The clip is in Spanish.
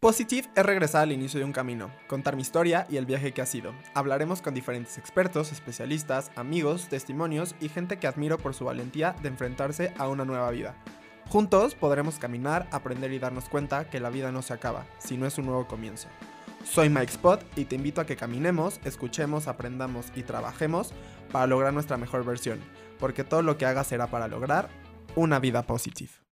Positive es regresar al inicio de un camino, contar mi historia y el viaje que ha sido. Hablaremos con diferentes expertos, especialistas, amigos, testimonios y gente que admiro por su valentía de enfrentarse a una nueva vida. Juntos podremos caminar, aprender y darnos cuenta que la vida no se acaba, sino es un nuevo comienzo. Soy Mike Spot y te invito a que caminemos, escuchemos, aprendamos y trabajemos para lograr nuestra mejor versión, porque todo lo que hagas será para lograr una vida positive.